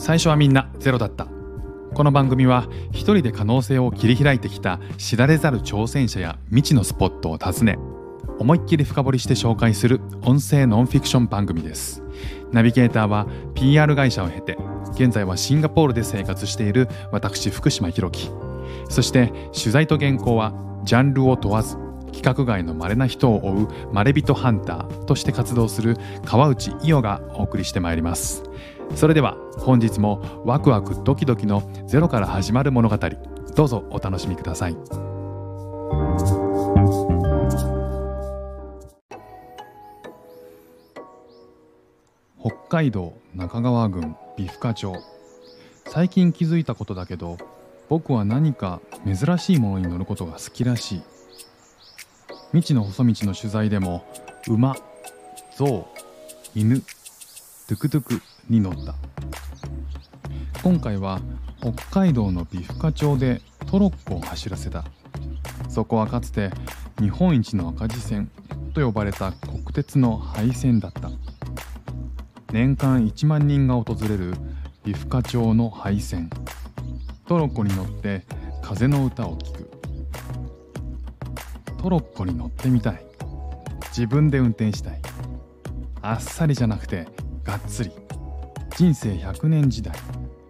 最初はみんなゼロだった。この番組は一人で可能性を切り開いてきた知られざる挑戦者や未知のスポットを訪ね思いっきり深掘りして紹介する音声ノンフィクション番組です。ナビゲーターは PR 会社を経て現在はシンガポールで生活している私福島博樹。そして取材と原稿はジャンルを問わず規格外の稀な人を追うまれびとハンターとして活動する川内伊代がお送りしてまいります。それでは本日もワクワクドキドキのゼロから始まる物語どうぞお楽しみください。北海道中川郡美深町。最近気づいたことだけど僕は何か珍しいものに乗ることが好きらしい。未知の細道の取材でも馬象犬トゥクトゥクに乗った。今回は北海道の美深町でトロッコを走らせた。そこはかつて日本一の赤字線と呼ばれた国鉄の廃線だった。年間1万人が訪れる美深町の廃線。トロッコに乗って風の歌を聴く。トロッコに乗ってみたい。自分で運転したい。あっさりじゃなくてがっつり。人生100年時代。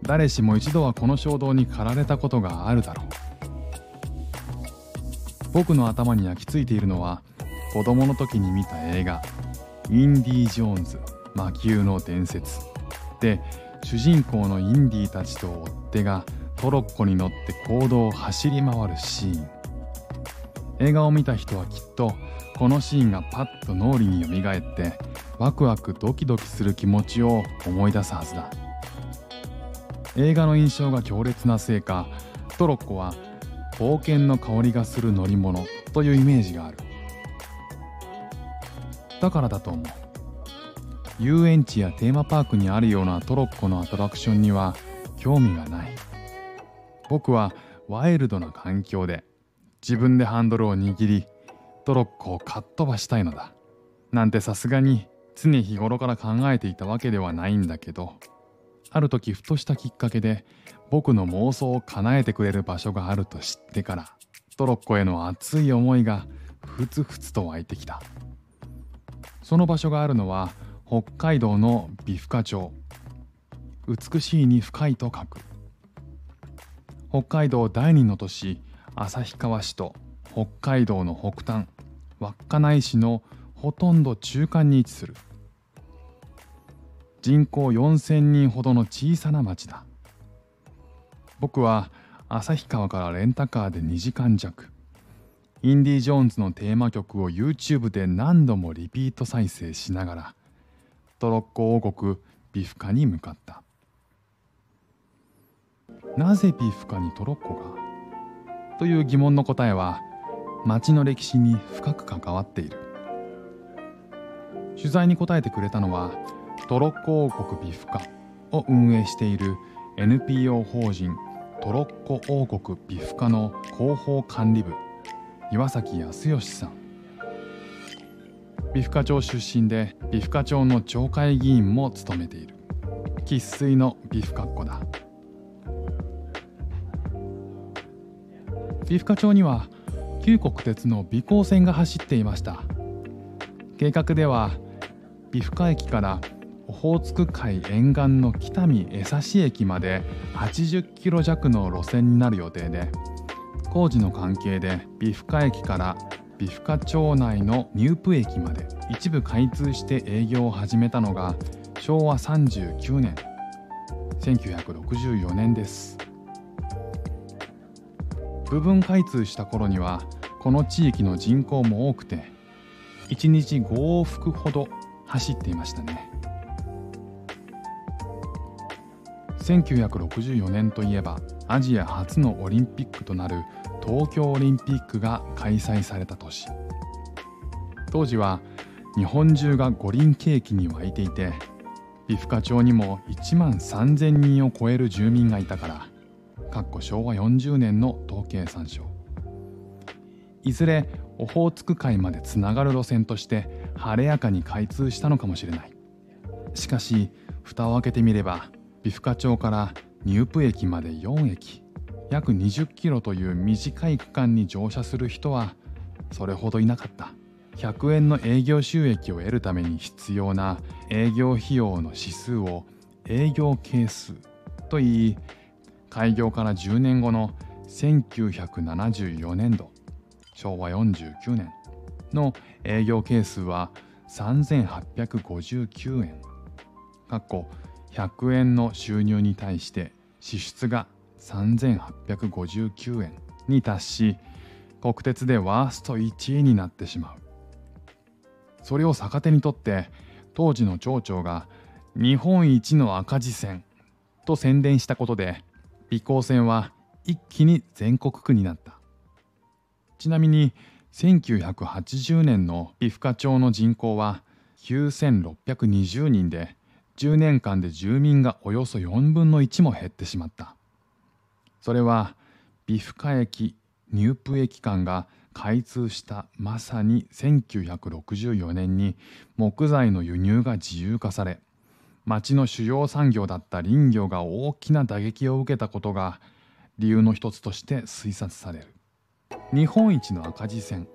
誰しも一度はこの衝動に駆られたことがあるだろう。僕の頭に焼き付いているのは子供の時に見た映画「インディ・ジョーンズ魔球の伝説」で主人公のインディたちと追っ手がトロッコに乗って行動を走り回るシーン。映画を見た人はきっとこのシーンがパッと脳裏によみがえってワクワクドキドキする気持ちを思い出すはずだ。映画の印象が強烈なせいかトロッコは冒険の香りがする乗り物というイメージがある。だからだと思う。遊園地やテーマパークにあるようなトロッコのアトラクションには興味がない。僕はワイルドな環境で自分でハンドルを握りトロッコをかっ飛ばしたいのだ。なんてさすがに常日頃から考えていたわけではないんだけど。ある時ふとしたきっかけで僕の妄想を叶えてくれる場所があると知ってからトロッコへの熱い思いがふつふつと湧いてきた。その場所があるのは北海道の美深町。美しいに深いと書く。北海道第二の都市旭川市と。北海道の北端稚内市のほとんど中間に位置する。人口4,000人ほどの小さな町だ。僕は旭川からレンタカーで2時間弱。インディ・ジョーンズのテーマ曲を YouTube で何度もリピート再生しながらトロッコ王国ビフカに向かった。なぜビフカにトロッコが？という疑問の答えは町の歴史に深く関わっている。取材に答えてくれたのはトロッコ王国ビフカを運営している NPO 法人トロッコ王国ビフカの広報管理部岩崎康義さん。美深町出身で美深町の町会議員も務めている。生粋の美深っ子だ。美深町には旧国鉄の美高線が走っていました。計画では美深駅からオホーツク海沿岸の北見江差駅まで80キロ弱の路線になる予定で工事の関係で美深駅から美深町内のニュープ駅まで一部開通して営業を始めたのが昭和39年1964年です。部分開通した頃にはこの地域の人口も多くて1日5往復ほど走っていましたね。1964年といえばアジア初のオリンピックとなる東京オリンピックが開催された年。当時は日本中が五輪景気に沸いていて美深町にも1万3000人を超える住民がいたからかっこ昭和40年の統計参照。いずれオホーツク海までつながる路線として晴れやかに開通したのかもしれない。しかし蓋を開けてみればビフカ町からニュープ駅まで4駅約20キロという短い区間に乗車する人はそれほどいなかった。100円の営業収益を得るために必要な営業費用の指数を営業係数といい開業から10年後の1974年度昭和49年の営業係数は3859円。かっこ100円の収入に対して支出が3859円に達し国鉄でワースト1位になってしまう。それを逆手にとって当時の町長が日本一の赤字線と宣伝したことで美高線は一気に全国区になった。ちなみに1980年の美深町の人口は9620人で10年間で住民がおよそ4分の1も減ってしまった。それは美深駅ニュープ駅間が開通したまさに1964年に木材の輸入が自由化され町の主要産業だった林業が大きな打撃を受けたことが理由の一つとして推察される。日本一の赤字線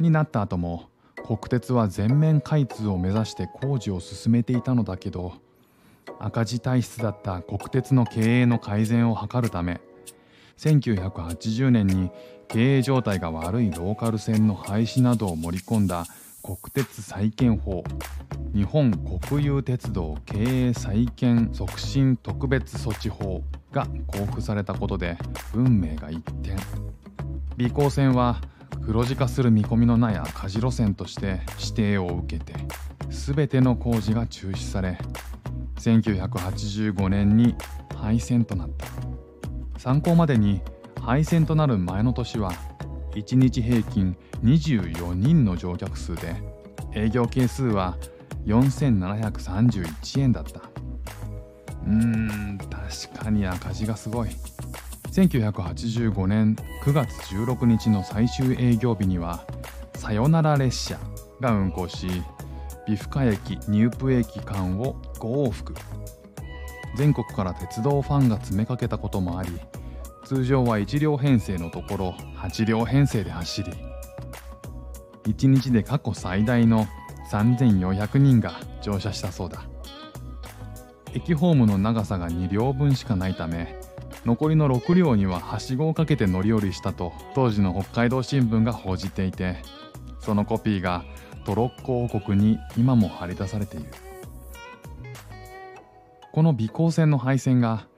になった後も国鉄は全面開通を目指して工事を進めていたのだけど赤字体質だった国鉄の経営の改善を図るため1980年に経営状態が悪いローカル線の廃止などを盛り込んだ国鉄再建法。日本国有鉄道経営再建促進特別措置法が交付されたことで運命が一転。美高線は黒字化する見込みのない赤字路線として指定を受けて全ての工事が中止され1985年に廃線となった。参考までに廃線となる前の年は1日平均24人の乗客数で営業係数は4731円だった。うーん確かに赤字がすごい。1985年9月16日の最終営業日にはさよなら列車が運行し美深駅ニュープ駅間を5往復。全国から鉄道ファンが詰めかけたこともあり通常は1両編成のところ8両編成で走り1日で過去最大の3400人が乗車したそうだ。駅ホームの長さが2両分しかないため残りの6両にははしごをかけて乗り降りしたと当時の北海道新聞が報じていてそのコピーがトロッコ王国に今も張り出されている。この美光線の廃線が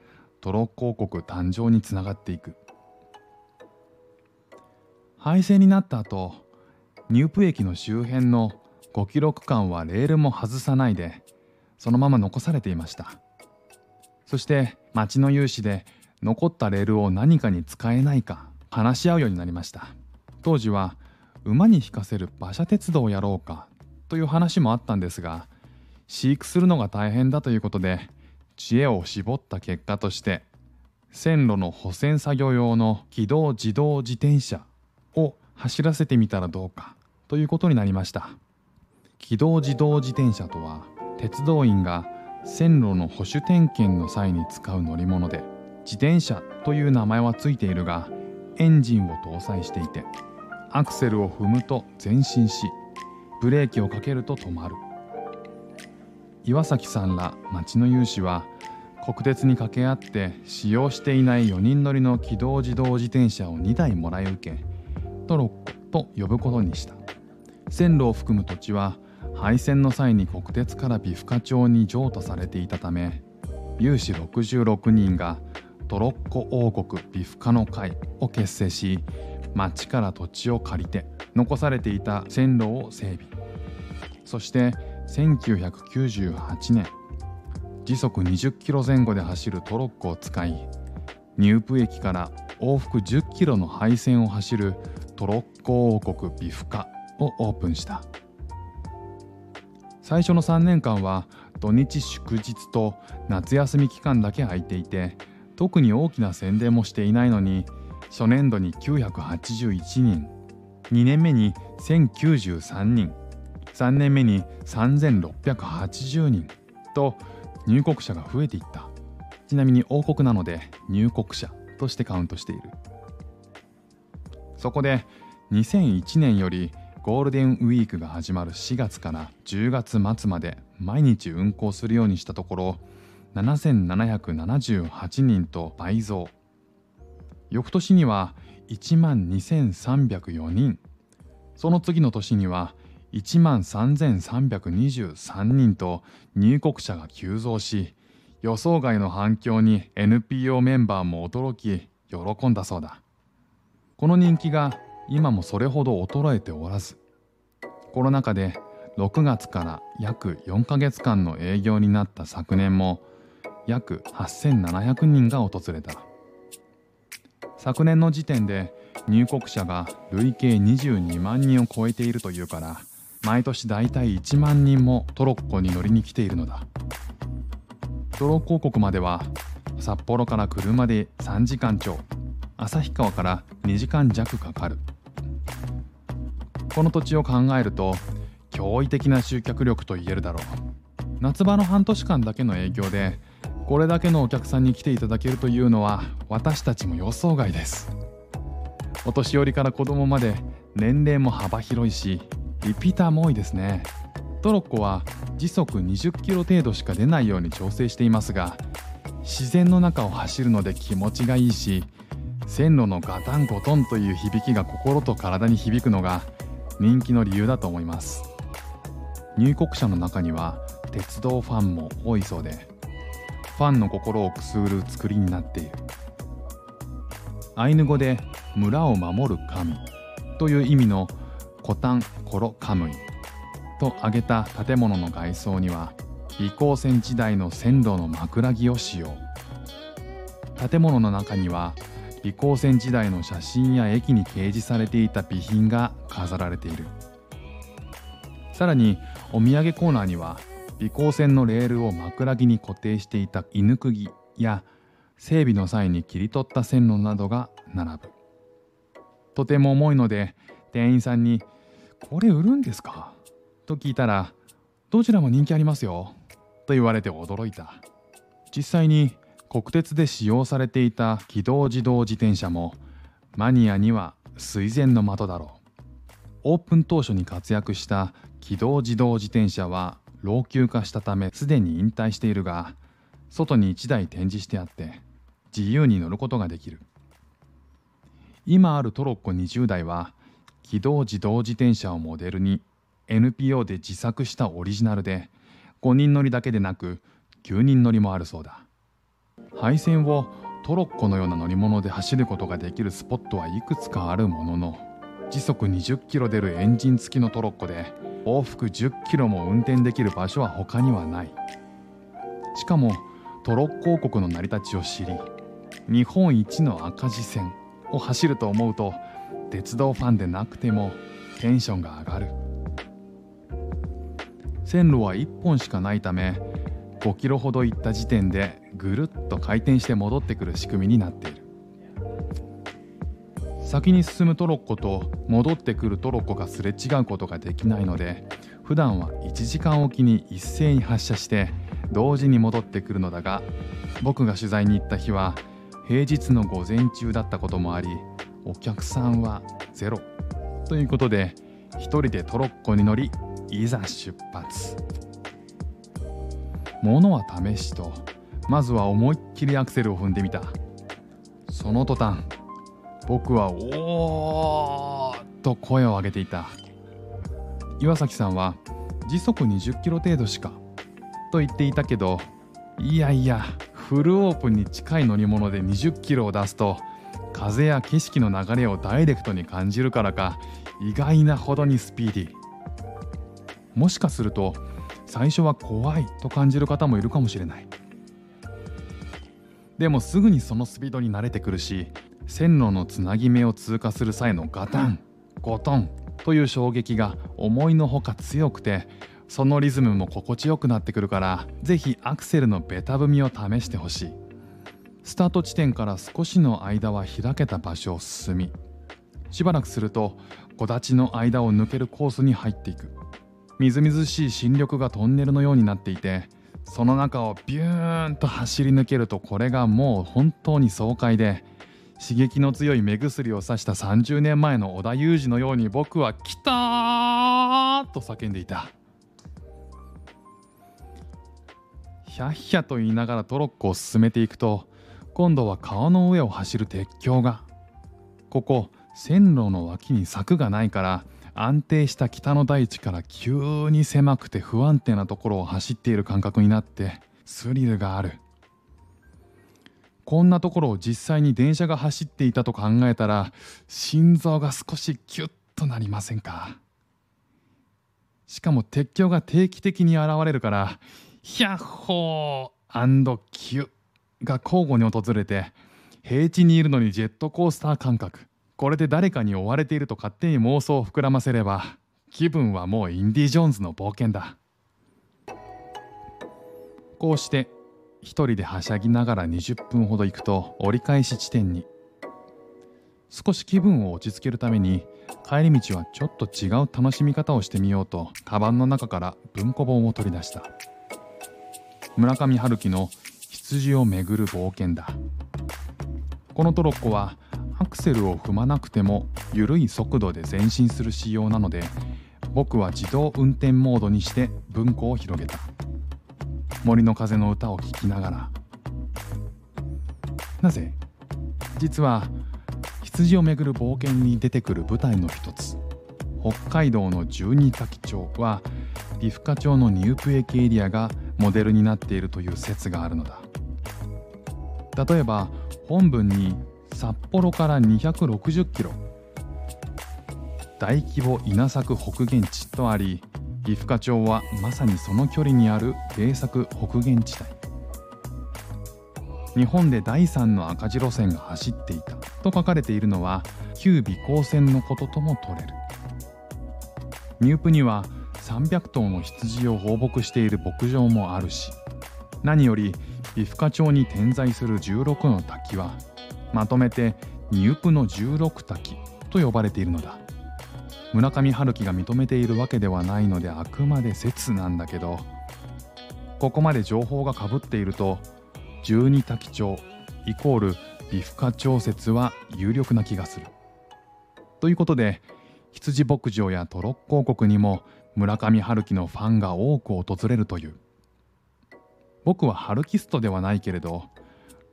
トロッコ王国誕生につながっていく。廃線になった後ニュープ駅の周辺の5キロ区間はレールも外さないでそのまま残されていました。そして町の有志で残ったレールを何かに使えないか話し合うようになりました。当時は馬に引かせる馬車鉄道をやろうかという話もあったんですが飼育するのが大変だということで知恵を絞った結果として線路の保線作業用の機動自動自転車を走らせてみたらどうかということになりました。機動自動自転車とは鉄道員が線路の保守点検の際に使う乗り物で自転車という名前はついているがエンジンを搭載していてアクセルを踏むと前進しブレーキをかけると止まる。岩崎さんら町の有志は国鉄に掛け合って使用していない4人乗りの機動自動自転車を2台もらい受けトロッコと呼ぶことにした。線路を含む土地は廃線の際に国鉄から美深町に譲渡されていたため有志66人がトロッコ王国美深の会を結成し町から土地を借りて残されていた線路を整備。そして1998年時速20キロ前後で走るトロッコを使いニュープ駅から往復10キロの廃線を走るトロッコ王国美深をオープンした。最初の3年間は土日祝日と夏休み期間だけ空いていて特に大きな宣伝もしていないのに初年度に981人2年目に1093人3年目に3680人と入国者が増えていった。ちなみに王国なので入国者としてカウントしている。そこで2001年よりゴールデンウィークが始まる4月から10月末まで毎日運行するようにしたところ7778人と倍増。翌年には1万2304人。その次の年には1万3323人と入国者が急増し予想外の反響に NPO メンバーも驚き喜んだそうだ。この人気が今もそれほど衰えておらずコロナ禍で6月から約4ヶ月間の営業になった昨年も約8700人が訪れた。昨年の時点で入国者が累計22万人を超えているというから毎年大体1万人もトロッコに乗りに来ているのだ。トロッコ国までは札幌から車で3時間超旭川から2時間弱かかる。この土地を考えると驚異的な集客力と言えるだろう。夏場の半年間だけの営業でこれだけのお客さんに来ていただけるというのは私たちも予想外です。お年寄りから子供まで年齢も幅広いしリピーターも多いですね。トロッコは時速20キロ程度しか出ないように調整していますが自然の中を走るので気持ちがいいし線路のガタンゴトンという響きが心と体に響くのが人気の理由だと思います。入国者の中には鉄道ファンも多いそうでファンの心をくすぐる作りになっている。アイヌ語で村を守る神という意味のコタンコロカムイと挙げた建物の外装には美光線時代の線路の枕木を使用。建物の中には美光線時代の写真や駅に掲示されていた備品が飾られている。さらにお土産コーナーには美光線のレールを枕木に固定していた犬釘や整備の際に切り取った線路などが並ぶ。とても重いので店員さんに「これ売るんですか?」と聞いたら「どちらも人気ありますよ」と言われて驚いた。実際に国鉄で使用されていた機動自動自転車もマニアには垂涎の的だろう。オープン当初に活躍した機動自動自転車は老朽化したためすでに引退しているが外に1台展示してあって自由に乗ることができる。今あるトロッコ20台は機動自動自転車をモデルに NPO で自作したオリジナルで5人乗りだけでなく9人乗りもあるそうだ。配線をトロッコのような乗り物で走ることができるスポットはいくつかあるものの時速20キロ出るエンジン付きのトロッコで往復10キロも運転できる場所は他にはない。しかもトロッコ王国の成り立ちを知り日本一の赤字線を走ると思うと鉄道ファンでなくてもテンションが上がる。線路は1本しかないため5キロほど行った時点でぐるっと回転して戻ってくる仕組みになっている。先に進むトロッコと戻ってくるトロッコがすれ違うことができないので普段は1時間おきに一斉に発車して同時に戻ってくるのだが僕が取材に行った日は平日の午前中だったこともありお客さんはゼロ。ということで一人でトロッコに乗りいざ出発。物は試しとまずは思いっきりアクセルを踏んでみた。その途端僕は「おー!」と声を上げていた。岩崎さんは時速20キロ程度しかと言っていたけどいやいやフルオープンに近い乗り物で20キロを出すと風や景色の流れをダイレクトに感じるからか意外なほどにスピーディー。もしかすると最初は怖いと感じる方もいるかもしれない。でもすぐにそのスピードに慣れてくるし線路のつなぎ目を通過する際のガタンゴトンという衝撃が思いのほか強くてそのリズムも心地よくなってくるから是非アクセルのベタ踏みを試してほしい。スタート地点から少しの間は開けた場所を進みしばらくすると木立の間を抜けるコースに入っていく。みずみずしい新緑がトンネルのようになっていてその中をビューンと走り抜けるとこれがもう本当に爽快で刺激の強い目薬をさした30年前の織田裕二のように僕は「来た!」と叫んでいた。ヒャッヒャと言いながらトロッコを進めていくと今度は川の上を走る鉄橋がここ線路の脇に柵がないから安定した北の大地から急に狭くて不安定なところを走っている感覚になってスリルがある。こんなところを実際に電車が走っていたと考えたら心臓が少しキュッとなりませんか？しかも鉄橋が定期的に現れるからヒャッホーキュッが交互に訪れて平地にいるのにジェットコースター感覚。これで誰かに追われていると勝手に妄想を膨らませれば気分はもうインディ・ジョーンズの冒険だ。こうして一人ではしゃぎながら20分ほど行くと折り返し地点に。少し気分を落ち着けるために帰り道はちょっと違う楽しみ方をしてみようとカバンの中から文庫本を取り出した。村上春樹の羊をめぐる冒険だ。このトロッコはクセルを踏まなくても緩い速度で前進する仕様なので僕は自動運転モードにして文庫を広げた。森の風の歌を聴きながら。なぜ？実は羊をめぐる冒険に出てくる舞台の一つ北海道の十二滝町は岐阜課町のニュープ駅エリアがモデルになっているという説があるのだ。例えば本文に札幌から260キロ。大規模稲作北限地とあり岐阜課町はまさにその距離にある芸作北限地帯。日本で第3の赤字路線が走っていたと書かれているのは旧備考線のこととも取れる。ニュープには300頭の羊を放牧している牧場もあるし何より岐阜課町に点在する16の滝はまとめてニュプの16滝と呼ばれているのだ村上春樹が認めているわけではないのであくまで説なんだけどここまで情報がかぶっていると十二滝町イコール美深町説は有力な気がする。ということで羊牧場やトロッコ王国にも村上春樹のファンが多く訪れるという僕はハルキストではないけれど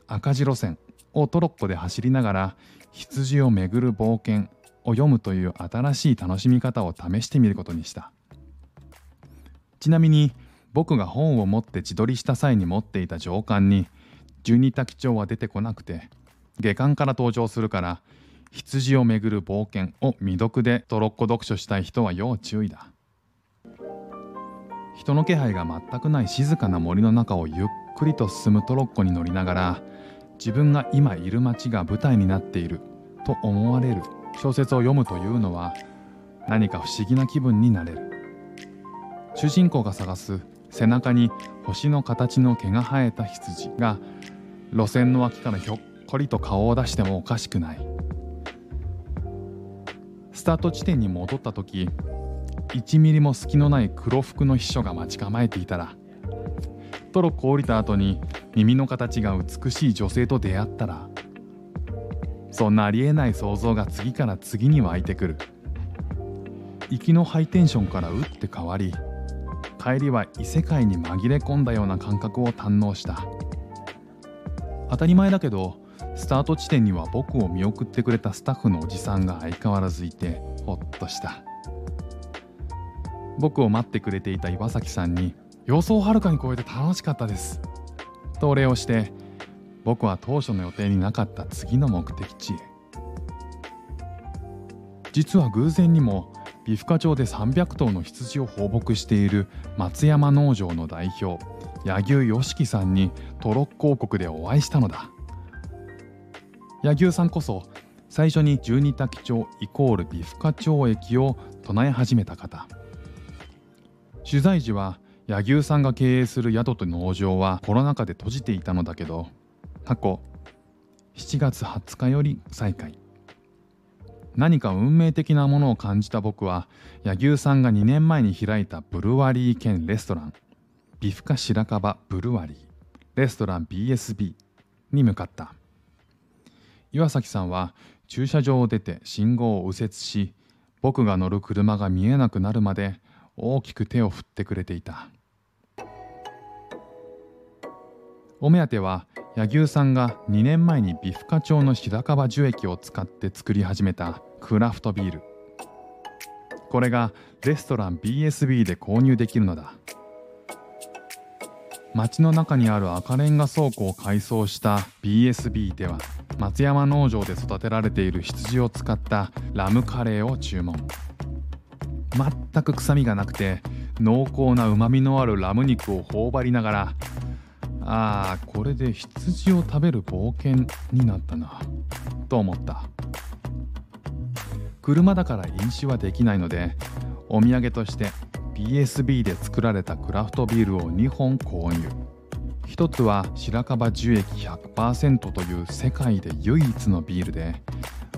赤字路線をトロッコで走りながら羊をめぐる冒険を読むという新しい楽しみ方を試してみることにした。ちなみに僕が本を持って自撮りした際に持っていた上巻に十二滝町は出てこなくて下巻から登場するから羊をめぐる冒険を未読でトロッコ読書したい人は要注意だ。人の気配が全くない静かな森の中をゆっくりと進むトロッコに乗りながら自分が今いる街が舞台になっていると思われる小説を読むというのは何か不思議な気分になれる主人公が探す背中に星の形の毛が生えた羊が路線の脇からひょっこりと顔を出してもおかしくないスタート地点に戻った時1ミリも隙のない黒服の秘書が待ち構えていたらトロッコ降りた後に耳の形が美しい女性と出会ったらそんなありえない想像が次から次に湧いてくる。行きのハイテンションから打って変わり帰りは異世界に紛れ込んだような感覚を堪能した。当たり前だけどスタート地点には僕を見送ってくれたスタッフのおじさんが相変わらずいてほっとした。僕を待ってくれていた岩崎さんに予想をはるかに超えて楽しかったです。とお礼をして僕は当初の予定になかった次の目的地へ。実は偶然にも美深町で300頭の羊を放牧している松山農場の代表柳生良樹さんにトロッコ王国でお会いしたのだ。柳生さんこそ最初に十二滝町イコール美深町駅を唱え始めた方。取材時は柳生さんが経営する宿と農場はコロナ禍で閉じていたのだけど過去7月20日より再開。何か運命的なものを感じた僕は柳生さんが2年前に開いたブルワリー兼レストランビフカ白樺ブルワリーレストラン BSB に向かった。岩崎さんは駐車場を出て信号を右折し僕が乗る車が見えなくなるまで大きく手を振ってくれていた。お目当ては柳生さんが2年前に美深町の白樺樹液を使って作り始めたクラフトビール。これがレストラン BSB で購入できるのだ。町の中にある赤レンガ倉庫を改装した BSB では松山農場で育てられている羊を使ったラムカレーを注文。全く臭みがなくて濃厚なうまみのあるラム肉を頬張りながらああこれで羊を食べる冒険になったな。と思った。車だから飲酒はできないのでお土産として BSB で作られたクラフトビールを2本購入。一つは白樺樹液100%という世界で唯一のビールで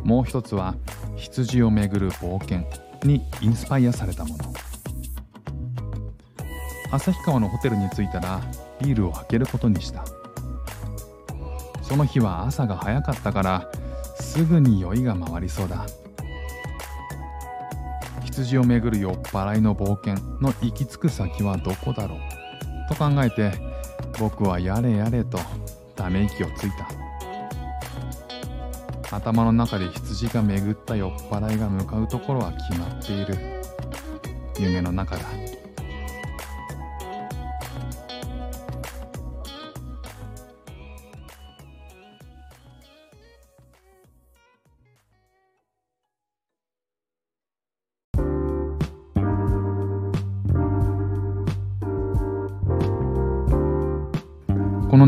もう一つは羊をめぐる冒険にインスパイアされたもの。旭川のホテルに着いたらビールを開けることにした。その日は朝が早かったからすぐに酔いが回りそうだ。羊をめぐる酔っ払いの冒険の行き着く先はどこだろう？と考えて僕はやれやれとため息をついた。頭の中で羊が巡った酔っ払いが向かうところは決まっている。夢の中だ。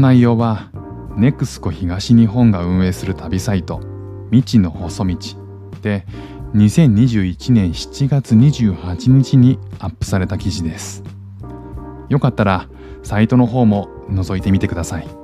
内容は NEXCO 東日本が運営する旅サイト未知の細道で2021年7月28日にアップされた記事です。よかったらサイトの方も覗いてみてください。